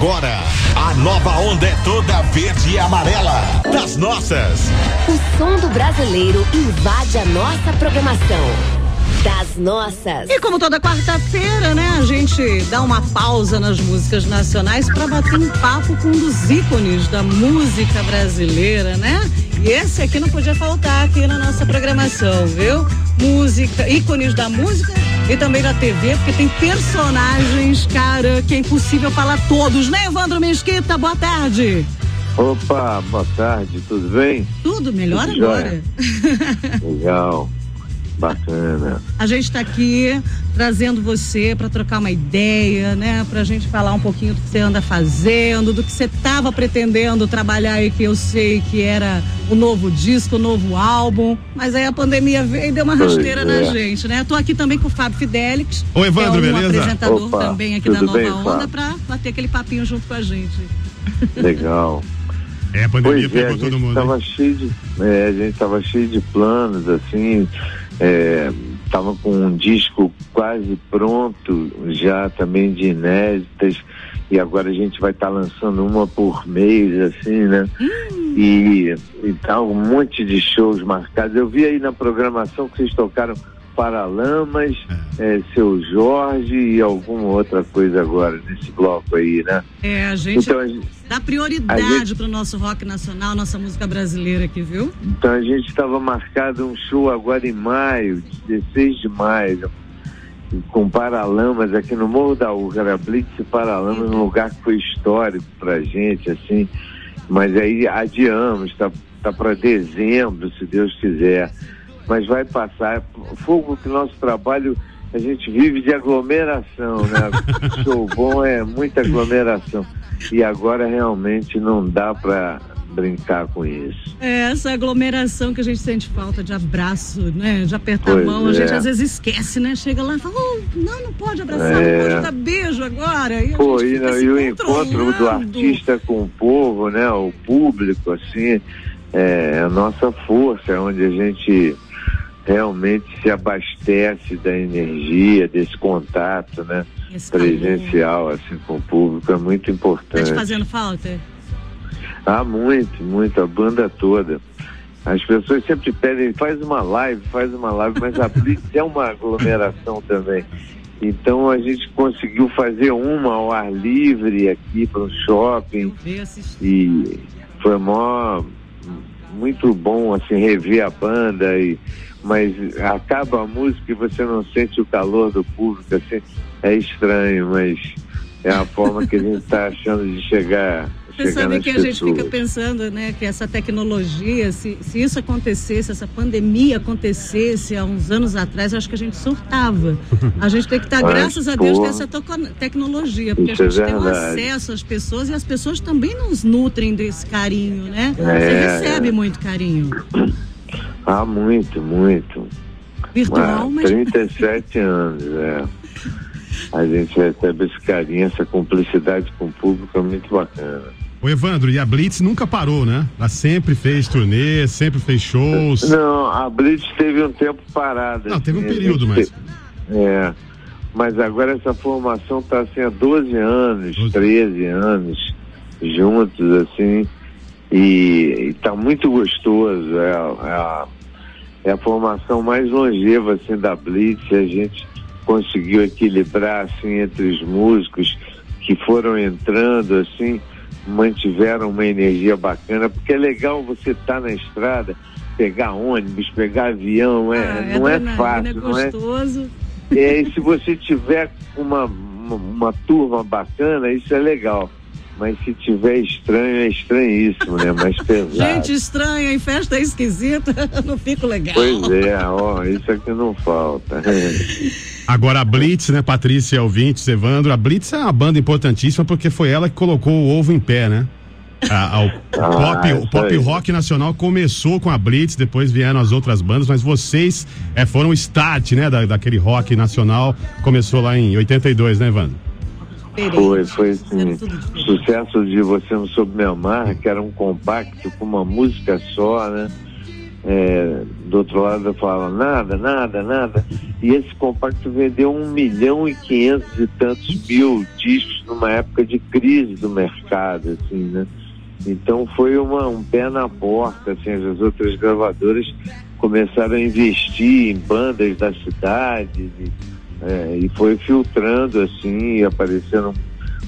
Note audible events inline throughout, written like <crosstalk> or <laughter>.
agora, a nova onda é toda verde e amarela. Das nossas. O som do brasileiro invade a nossa programação das nossas. E como toda quarta-feira, né, a gente dá uma pausa nas músicas nacionais para bater um papo com um dos ícones da música brasileira, né? E esse aqui não podia faltar aqui na nossa programação, viu? Música, ícones da música e também da TV, porque tem personagens, cara, que é impossível falar todos, né, Evandro Mesquita? Boa tarde. Opa, boa tarde, tudo bem? Tudo, melhor tudo agora. <laughs> Legal. Bacana. A gente está aqui trazendo você para trocar uma ideia, né? Para a gente falar um pouquinho do que você anda fazendo, do que você estava pretendendo trabalhar e que eu sei que era o novo disco, o novo álbum. Mas aí a pandemia veio e deu uma rasteira é. na gente, né? Estou aqui também com o Fábio Fidelix. Oi, Evandro, que é um beleza? apresentador Opa, também aqui da Nova bem, Onda para bater aquele papinho junto com a gente. <laughs> Legal. É, a pandemia pois é, pegou todo mundo. Tava cheio de, é, a gente tava cheio de planos, assim, estava é, com um disco quase pronto, já também de inéditas, e agora a gente vai estar tá lançando uma por mês, assim, né? Hum. E, e tá um monte de shows marcados. Eu vi aí na programação que vocês tocaram Paralamas, é. é, seu Jorge e alguma outra coisa agora nesse bloco aí, né? É, a gente, então, a gente dá prioridade gente, pro nosso rock nacional, nossa música brasileira aqui, viu? Então a gente estava marcado um show agora em maio, 16 de maio, com Paralamas aqui no Morro da Urca, Blitz e Paralamas, um lugar que foi histórico pra gente, assim, mas aí adiamos, tá, tá para dezembro, se Deus quiser mas vai passar. Fogo que nosso trabalho, a gente vive de aglomeração, né? <laughs> Show bom é muita aglomeração. E agora realmente não dá para brincar com isso. É, essa aglomeração que a gente sente falta de abraço, né? De apertar pois a mão, é. a gente às vezes esquece, né? Chega lá e fala, oh, não, não pode abraçar, é. não pode dar beijo agora. E, Pô, e, não, e o encontro do artista com o povo, né? O público, assim, é a nossa força, é onde a gente realmente se abastece da energia, desse contato, né? Esse presencial, assim, com o público, é muito importante. Tá te fazendo falta? Ah, muito, muito, a banda toda. As pessoas sempre pedem, faz uma live, faz uma live, mas a Blitz é uma aglomeração também. Então a gente conseguiu fazer uma ao ar livre aqui para um shopping. E foi mó, muito bom assim rever a banda e mas acaba a música e você não sente o calor do público, assim, é estranho, mas é a forma que a gente está achando de chegar. Você sabe que a gente fica pensando, né, que essa tecnologia, se, se isso acontecesse, essa pandemia acontecesse há uns anos atrás, eu acho que a gente surtava. A gente tem que estar, <laughs> tá, graças a Deus, ter essa tecnologia, porque a gente é tem um acesso às pessoas e as pessoas também nos nutrem desse carinho, né? É, Você recebe é. muito carinho. Ah, muito, muito. Virtual, mas... 37 anos, é. A gente recebe esse carinho, essa cumplicidade com o público é muito bacana. O Evandro, e a Blitz nunca parou, né? Ela sempre fez turnê, sempre fez shows. Não, a Blitz teve um tempo parado. Não, teve um período, mas. É. Mas agora essa formação está assim há 12 anos, 12. 13 anos juntos, assim. E está muito gostoso. É, é, a, é a formação mais longeva assim, da Blitz. A gente conseguiu equilibrar assim, entre os músicos que foram entrando, assim, mantiveram uma energia bacana, porque é legal você estar tá na estrada, pegar ônibus, pegar avião, é, ah, é não é fácil, é não é? É, e se você tiver uma, uma, uma turma bacana, isso é legal. Mas se tiver estranho, é estranhíssimo, né? Mais <laughs> pesado. Gente estranha em festa é esquisita, <laughs> não fico legal. Pois é, ó, isso aqui não falta. <laughs> Agora a Blitz, né, Patrícia Ouvintes, Evandro, a Blitz é uma banda importantíssima porque foi ela que colocou o ovo em pé, né? A, a, o, ah, pop, o pop rock nacional começou com a Blitz, depois vieram as outras bandas, mas vocês é, foram o start, né, da, daquele rock nacional, começou lá em 82, né, Evandro? Foi, foi assim, sucesso de Você Não Soube Me Amar, que era um compacto com uma música só, né? é, do outro lado fala nada, nada, nada. E esse compacto vendeu um milhão e quinhentos e tantos mil discos numa época de crise do mercado, assim, né? Então foi uma, um pé na porta, assim, as outras gravadoras começaram a investir em bandas da cidade e, é, e foi filtrando assim e apareceram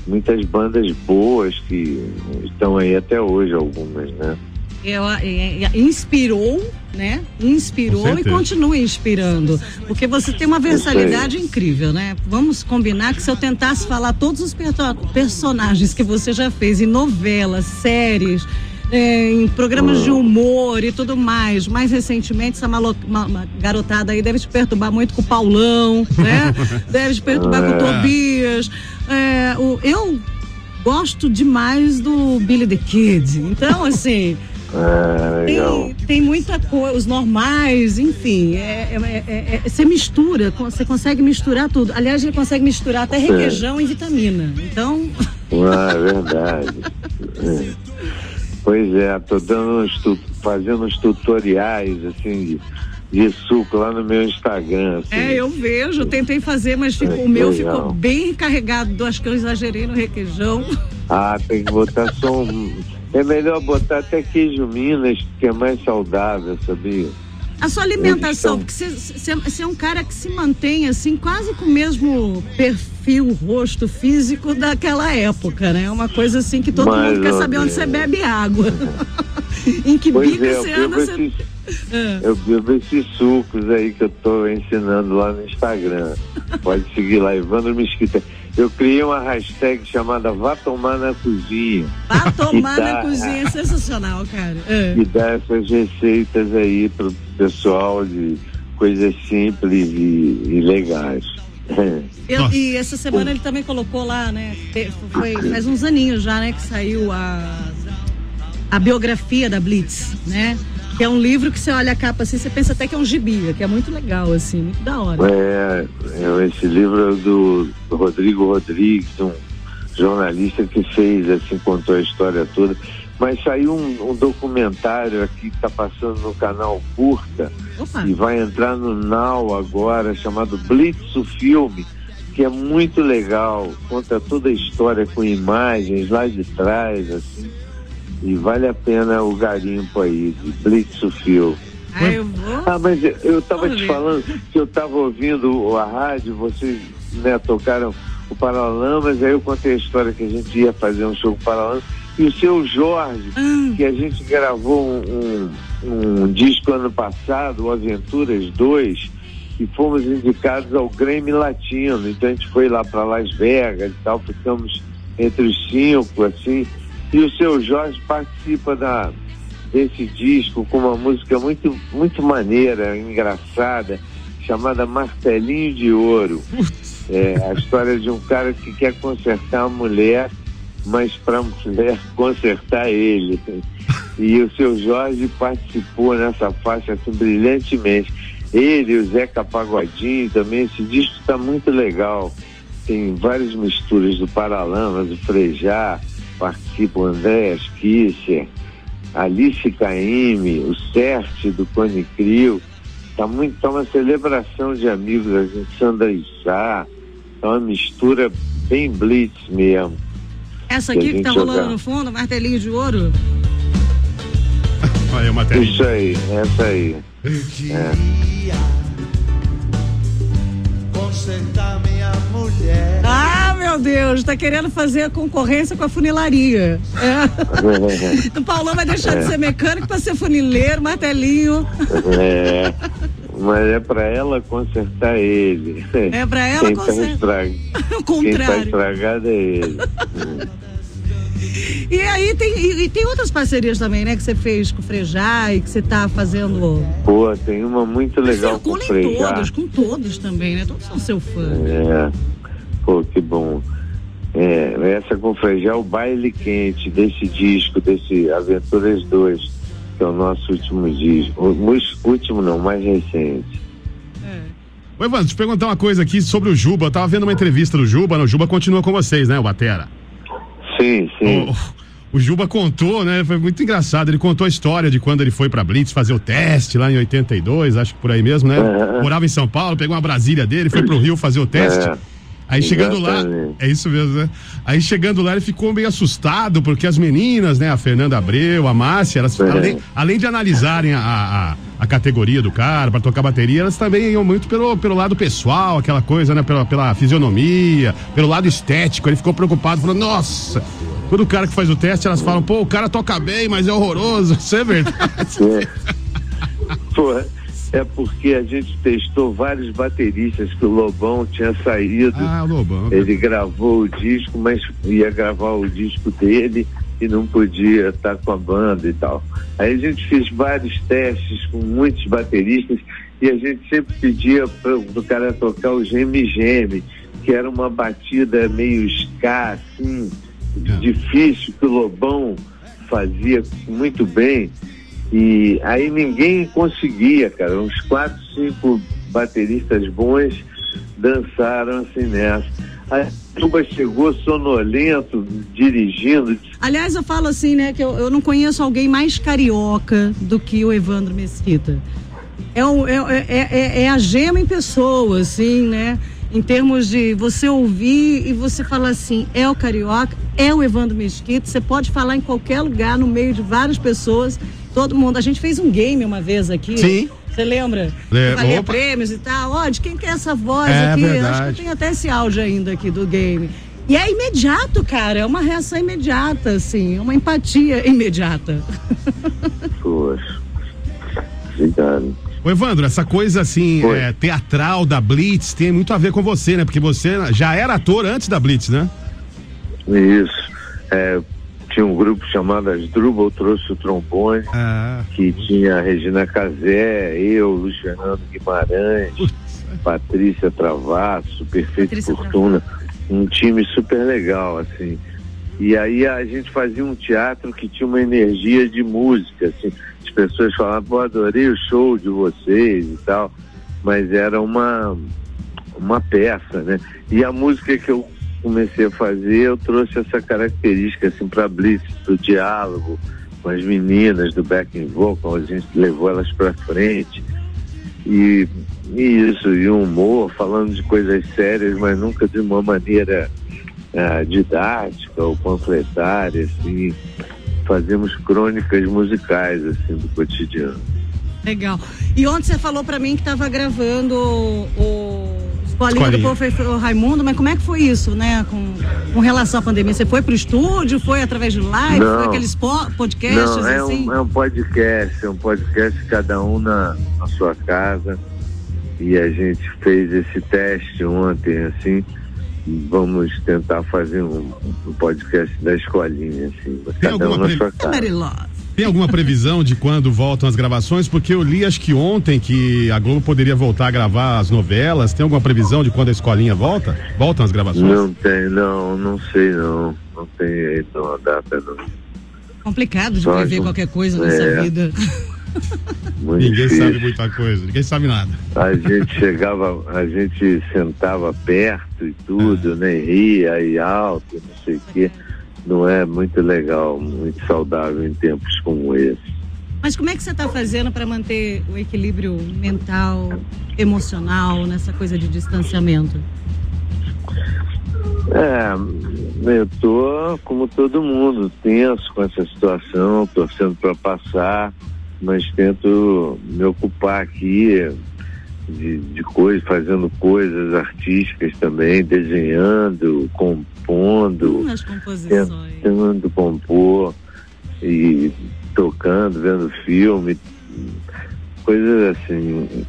muitas bandas boas que estão aí até hoje algumas, né? É, inspirou, né? Inspirou e continua inspirando. Porque você tem uma versatilidade incrível, né? Vamos combinar que se eu tentasse falar todos os personagens que você já fez em novelas, séries, é, em programas de humor e tudo mais. Mais recentemente, essa malo, uma, uma garotada aí deve te perturbar muito com o Paulão, né? <laughs> deve te perturbar com o é. Tobias. É, o, eu gosto demais do Billy the Kid. Então, assim. Ah, <laughs> tem, tem muita coisa, os normais, enfim, é, é, é, é, você mistura, você consegue misturar tudo. Aliás, ele consegue misturar até requeijão e vitamina. Então. Ah, é verdade. <laughs> pois é, tô dando uns, fazendo uns tutoriais assim de, de, suco lá no meu Instagram. Assim. É, eu vejo, tentei fazer, mas ficou, o meu legal. ficou bem carregado. Acho que eu exagerei no requeijão. Ah, tem que botar só um é melhor botar até queijo Minas, que é mais saudável, sabia? A sua alimentação, porque você é um cara que se mantém assim, quase com o mesmo perfil, rosto físico daquela época, né? É uma coisa assim que todo mundo quer saber onde você bebe água. <laughs> em que pois bico é, você anda. Esses, é. Eu bebo esses sucos aí que eu tô ensinando lá no Instagram. Pode seguir lá, Evandro Mesquita eu criei uma hashtag chamada Vá Tomar na Cozinha. Vá <laughs> Tomar dá, na Cozinha é sensacional, cara. É. E dá essas receitas aí pro pessoal de coisas simples e, e legais. Eu, e essa semana ele também colocou lá, né? Foi, faz uns aninhos já, né? Que saiu a, a biografia da Blitz, né? Que é um livro que você olha a capa assim, você pensa até que é um gibi, que é muito legal, assim, muito da hora. É, é esse livro é do, do Rodrigo Rodrigues, um jornalista que fez, assim, contou a história toda. Mas saiu um, um documentário aqui que está passando no canal Curta Opa. e vai entrar no Now agora, chamado Blitz o Filme, que é muito legal, conta toda a história com imagens lá de trás, assim e vale a pena o garimpo aí de Blitzfield. Ah, eu vou? Ah, mas eu estava te falando que eu estava ouvindo a rádio, vocês né, tocaram o Paralamas, aí eu contei a história que a gente ia fazer um show com o Paralamas, e o seu Jorge, hum. que a gente gravou um, um, um, disco ano passado, o Aventuras 2, e fomos indicados ao Grêmio Latino. Então a gente foi lá para Las Vegas e tal, ficamos entre os cinco, assim, e o seu Jorge participa da, desse disco com uma música muito, muito maneira, engraçada, chamada Martelinho de Ouro. É a história de um cara que quer consertar a mulher, mas para mulher <laughs> consertar ele. E o seu Jorge participou nessa faixa assim, brilhantemente. Ele, o Zeca Pagodinho também, esse disco está muito legal. Tem várias misturas do Paralamas, do Frejá, participam Andréas Kisser, Alice Caime, o Certe do Cone Crio. Tá muito, tá uma celebração de amigos, a gente Sandra Issá, tá uma mistura bem blitz mesmo. Essa aqui que, que tá rolando jogar. no fundo, martelinho de ouro? <laughs> Olha o martelinho. Isso aí, essa aí. É. Consertar minha mulher. Ah! meu Deus, tá querendo fazer a concorrência com a funilaria. <laughs> É. o Paulão vai deixar de ser mecânico para ser funileiro, martelinho. É. <laughs> Mas é para ela consertar ele. É para ela Quem consertar. Tá <laughs> o contrário. Quem tá estragado é ele. E aí tem, e, e, tem outras parcerias também, né? Que você fez com o Frejá e que você tá fazendo. Pô, tem uma muito legal com o Frejá. todos, com todos também, né? Todos são seu fã. É. Pô, que bom. É, essa com é o baile quente desse disco, desse Aventuras 2, que é o nosso último disco. O último não, mais recente. É. Oi, Evandro, te perguntar uma coisa aqui sobre o Juba. Eu tava vendo uma entrevista do Juba, o Juba continua com vocês, né, o Batera? Sim, sim. o Juba contou, né? Foi muito engraçado. Ele contou a história de quando ele foi pra Blitz fazer o teste lá em 82, acho que por aí mesmo, né? Uhum. Morava em São Paulo, pegou uma Brasília dele, foi pro Rio fazer o teste. É. Aí chegando lá, Exatamente. é isso mesmo, né? Aí chegando lá ele ficou meio assustado, porque as meninas, né, a Fernanda Abreu, a Márcia, elas, É. além, além de analisarem a, a, a categoria do cara para tocar bateria, elas também iam muito pelo, pelo lado pessoal, aquela coisa, né, pela, pela fisionomia, pelo lado estético. Ele ficou preocupado, falou: Nossa, todo cara que faz o teste, elas falam: Pô, o cara toca bem, mas é horroroso. <laughs> Isso é verdade. É. Pô, é porque a gente testou vários bateristas que o Lobão tinha saído. ah, Lobão. Ele gravou o disco, mas ia gravar o disco dele e não podia estar com a banda e tal. Aí a gente fez vários testes com muitos bateristas e a gente sempre pedia para o cara tocar o Geme Geme, que era uma batida meio ska, assim, É. difícil, que o Lobão fazia muito bem. E aí ninguém conseguia, cara. Uns quatro, cinco bateristas bons dançaram assim nessa. A Tuba chegou sonolento, dirigindo. Aliás, eu falo assim, né, que eu, eu não conheço alguém mais carioca do que o Evandro Mesquita. É, o- é, é, é- é a gema em pessoa, assim, né? Em termos de você ouvir e você falar assim, é o carioca, é o Evandro Mesquita, você pode falar em qualquer lugar, no meio de várias pessoas, todo mundo. A gente fez um game uma vez aqui. Sim. Você lembra? É, Valia opa. prêmios e tal. Ó, de quem que é essa voz É aqui? Acho que verdade. eu tenho até esse áudio ainda aqui do game. E é imediato, cara. É uma reação imediata, assim. Uma empatia <laughs> imediata. Poxa. Obrigado. Ô Evandro, essa coisa assim, é, teatral da Blitz tem muito a ver com você, né? Porque você já era ator antes da Blitz, né? Isso. É, tinha um grupo chamado As Drubal, trouxe o trombone, Ah, que tinha a Regina Casé, eu, Luiz Fernando Guimarães, Patrícia Travasso, Perfeito Patrícia Fortuna, um time super legal, assim. E aí a gente fazia um teatro que tinha uma energia de música, assim. As pessoas falavam, pô, adorei o show de vocês e tal, mas era uma, uma peça, né? E a música que eu comecei a fazer, eu trouxe essa característica, assim, para Blitz, do diálogo com as meninas do backing vocal, a gente levou elas para frente. E, e isso, e um humor, falando de coisas sérias, mas nunca de uma maneira ah, didática ou panfletária, assim. Fazemos crônicas musicais, assim, do cotidiano. Legal. E ontem você falou pra mim que tava gravando o, o Escolinha do Escolinha. Professor Raimundo, mas como é que foi isso, né? Com, com relação à pandemia? Você foi pro estúdio? Foi através de live? Não. Foi aqueles po- podcasts, Não, é assim? um, é um podcast, é um podcast cada um na, na sua casa. E a gente fez esse teste ontem, assim. Vamos tentar fazer um, um podcast da escolinha, assim. Cada um alguma na sua casa. Tem alguma previsão de quando voltam as gravações? Porque eu li acho que ontem que a Globo poderia voltar a gravar as novelas. Tem alguma previsão de quando a escolinha volta? Voltam as gravações? Não tem, não, não sei não. Não tem aí não, a data não. Complicado de Só prever qualquer coisa nessa é. vida. Muito Ninguém difícil. sabe muita coisa, ninguém sabe nada. A gente chegava, a gente sentava perto e tudo, né? e Ria e alto, não sei o quê. Não é muito legal, muito saudável em tempos como esse. Mas como é que você está fazendo para manter o equilíbrio mental, emocional, nessa coisa de distanciamento? É, eu tô como todo mundo, tenso com essa situação, torcendo para passar, mas tento me ocupar aqui de, de coisas, fazendo coisas artísticas também, desenhando, compondo. Tentando compor e tocando, vendo filme, coisas assim,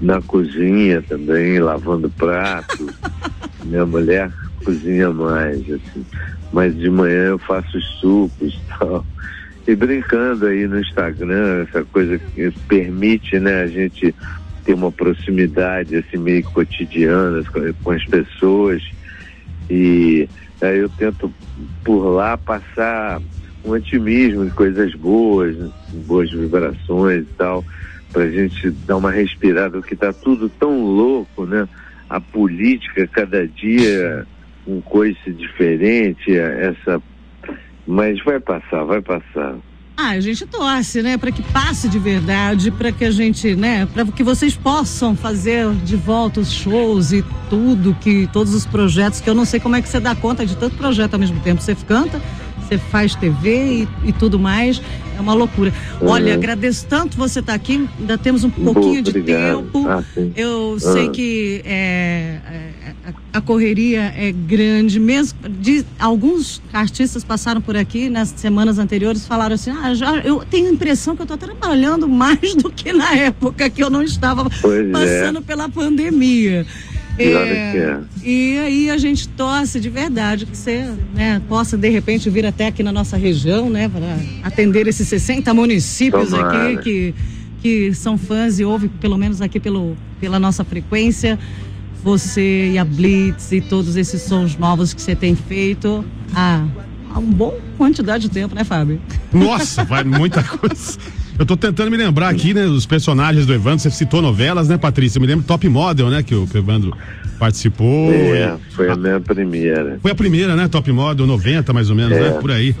na cozinha também, lavando prato. <laughs> Minha mulher cozinha mais, assim. Mas de manhã eu faço os sucos e tal. E brincando aí no Instagram, essa coisa que permite, né, a gente ter uma proximidade assim meio cotidiana com, as pessoas. E aí eu tento por lá passar um otimismo de coisas boas, boas vibrações e tal, para a gente dar uma respirada, porque está tudo tão louco, né? A política, cada dia um coice diferente, essa Mas vai passar, vai passar. Ah, a gente torce, né, para que passe de verdade, para que a gente, né, para que vocês possam fazer de volta os shows e tudo que todos os projetos que eu não sei como é que você dá conta de tanto projeto ao mesmo tempo. Você canta, você faz TV e, e tudo mais. É uma loucura. Olha, Uhum. agradeço tanto você estar aqui. Ainda temos um pouquinho de obrigado. tempo. Ah. Eu sei Ah. que é, é, a, correria é grande, mesmo de, alguns artistas passaram por aqui nas semanas anteriores falaram assim, ah, já, eu tenho a impressão que eu estou trabalhando mais do que na época que eu não estava Pois é. passando pela pandemia. Que é. E aí a gente torce de verdade que você né, possa de repente vir até aqui na nossa região, né, para atender esses 60 municípios Tomara. aqui que, que são fãs e ouvem pelo menos aqui pelo, pela nossa frequência. Você e a Blitz e todos esses sons novos que você tem feito há, há um bom quantidade de tempo, né, Fábio? Nossa, vai muita coisa. Eu tô tentando me lembrar aqui, né, dos personagens do Evandro. Você citou novelas, né, Patrícia? Eu me lembro Top Model, né, que o Evandro participou. É, foi a minha primeira. Foi a primeira, né, Top Model, 90 mais ou menos, É. né, por aí.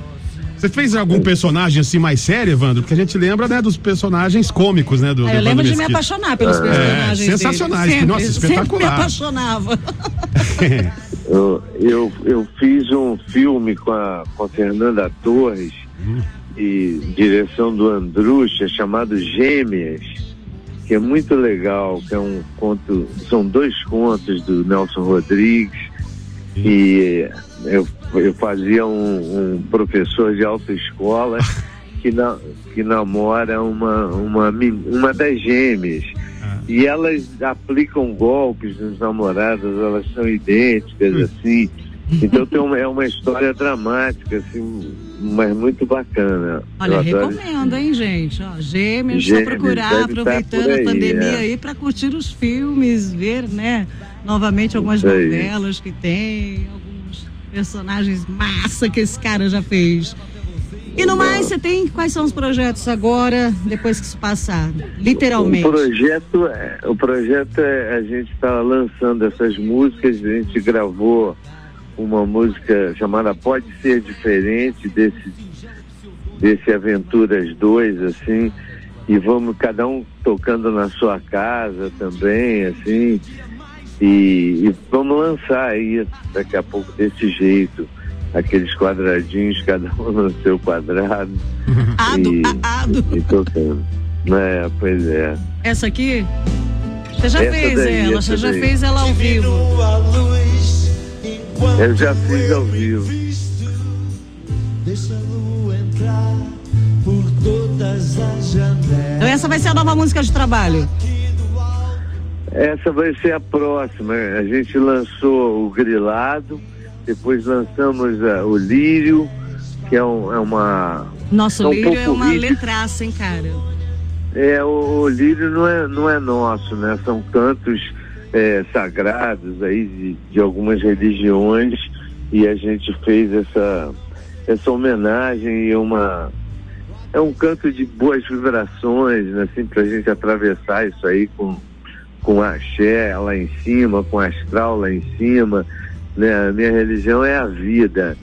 Você fez algum personagem assim mais sério, Evandro? Porque a gente lembra, né, dos personagens cômicos, né, do, do eu lembro de me apaixonar pelos É, personagens. sensacionais, que, nossa, Sempre, sempre me espetacular. apaixonava. <laughs> Eu, eu, eu fiz um filme com a, com a Fernanda Torres e direção do Andrucha chamado Gêmeas, que é muito legal, que é um conto, são dois contos do Nelson Rodrigues e eu, eu fazia um, um professor de autoescola que, na, que namora uma, uma, uma das gêmeas. E elas aplicam golpes nos namorados, elas são idênticas, assim. Então tem uma, é uma história dramática, assim, mas muito bacana. Olha, Eu adoro recomendo, hein, gente? Ó, gêmeos, só Gêmeos, procurar, deve aproveitando por a aí, pandemia é. aí para curtir os filmes, ver, né? Novamente algumas Isso aí. novelas que tem, alguns personagens massa que esse cara já fez. E no mais, você tem quais são os projetos agora, depois que isso passar? Literalmente. O projeto, é- o projeto é, a gente está lançando essas músicas, a gente gravou uma música chamada Pode Ser Diferente desse, desse Aventuras 2, assim, e vamos cada um tocando na sua casa também, assim, e, e vamos lançar aí daqui a pouco desse jeito, aqueles quadradinhos, cada um no seu quadrado. Ado, e, a- ado. e tocando. É, pois é. Essa aqui? Você já Essa fez daí, ela, você já daí. fez ela ao vivo. a luz enquanto Eu já fiz ao vivo. visto. Deixa a lua entrar por todas as janelas. Então essa vai ser a nova música de trabalho. Essa vai ser a próxima. A gente lançou o Grilado, depois lançamos ah, o Lírio, que é, um- é uma. Nosso É um lírio é uma letraça, hein, cara? É, o, o Lírio não é, não é nosso, né? São cantos é, sagrados aí de, de algumas religiões e a gente fez essa, essa homenagem e uma. É um canto de boas vibrações, né? Assim, pra gente atravessar isso aí com, com axé lá em cima, com astral lá em cima. Né? A minha religião é a vida.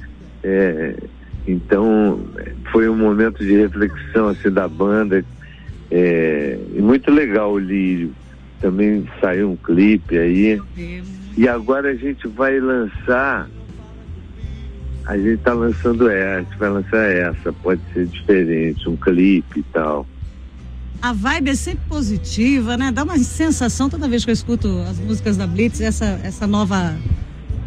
É, então, foi um momento de reflexão assim, da banda. É, e muito legal o Lírio. Também saiu um clipe aí. E agora a gente vai lançar. A gente está lançando essa, a gente vai lançar essa, pode ser diferente, um clipe e tal. A vibe é sempre positiva, né? Dá uma sensação toda vez que eu escuto as músicas da Blitz, essa, essa nova.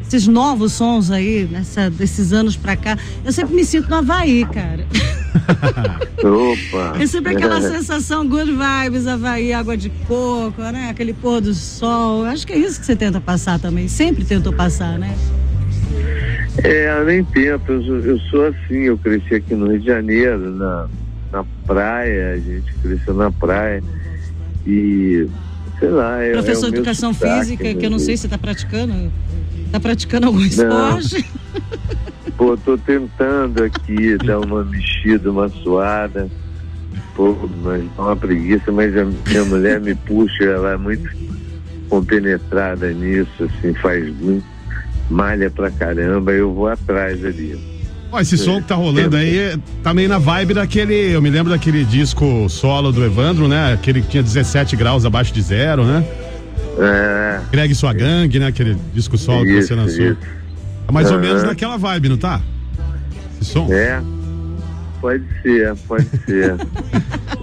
Esses novos sons aí, nessa, desses anos pra cá. Eu sempre me sinto no Havaí, cara. <laughs> Opa! É sempre aquela <laughs> sensação good vibes, Havaí, água de coco, né? Aquele pôr do sol. Acho que é isso que você tenta passar também. Sempre tentou passar, né? É, eu nem tento, eu, sou- eu sou assim, eu cresci aqui no Rio de Janeiro, na praia, a gente cresceu na praia e sei lá, é, Professor é de educação sotaque, física, né, que eu não sei se você tá praticando. Tá praticando algum esporte? Pô, tô tentando aqui <laughs> dar uma mexida, uma suada. Pô, mas dá uma preguiça, mas a minha mulher me puxa, ela é muito compenetrada nisso, assim, faz muito, malha pra caramba, eu vou atrás ali. Ó, esse som que tá rolando aí tá meio na vibe daquele. Eu me lembro daquele disco solo do Evandro, né? Aquele que tinha 17 graus abaixo de zero, né? É, Greg Sua Gangue, né? Aquele disco solo que você Isso, lançou. isso. É mais ou Aham. menos naquela vibe, não tá? Esse som? é. Pode ser, pode ser. <laughs>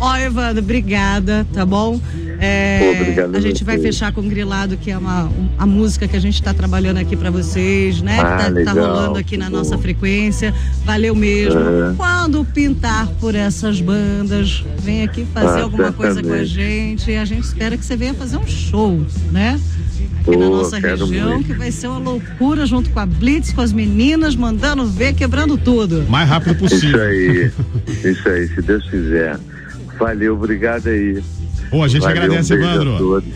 Ó, Evandro, obrigada, tá bom? É, obrigado a gente vai fechar com Grilado, que é uma, um- a música que a gente está trabalhando aqui para vocês, né? Ah, que tá, tá rolando aqui na nossa frequência. Valeu mesmo. Aham. Quando pintar por essas bandas, vem aqui fazer Ah, alguma coisa com a certamente. gente. E a gente espera que você venha fazer um show, né? Aqui na nossa região, muito. que vai ser uma loucura junto com a Blitz, com as meninas, mandando ver, quebrando tudo. Mais rápido Isso possível. aí, isso aí, se Deus quiser. Valeu, obrigado aí. Pô, a gente Valeu, agradece, um beijo Evandro. A todos,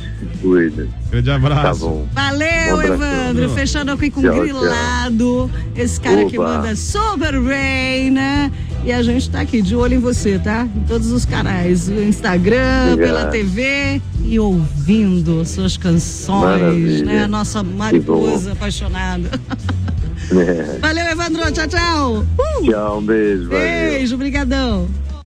cuida. Grande Tá abraço. bom. Valeu, Um abraço. Evandro. Fechando aqui com Tchau, Grilado. Esse cara que Oba. manda Super Rain, né? E a gente tá aqui de olho em você, tá? Em todos os canais. No Instagram, Obrigado. pela TV e ouvindo suas canções, Maravilha. né? Nossa mariposa apaixonada. <laughs> É. Valeu, Evandro. Tchau, tchau. Uh, Tchau, um beijo. Valeu. beijo, brigadão.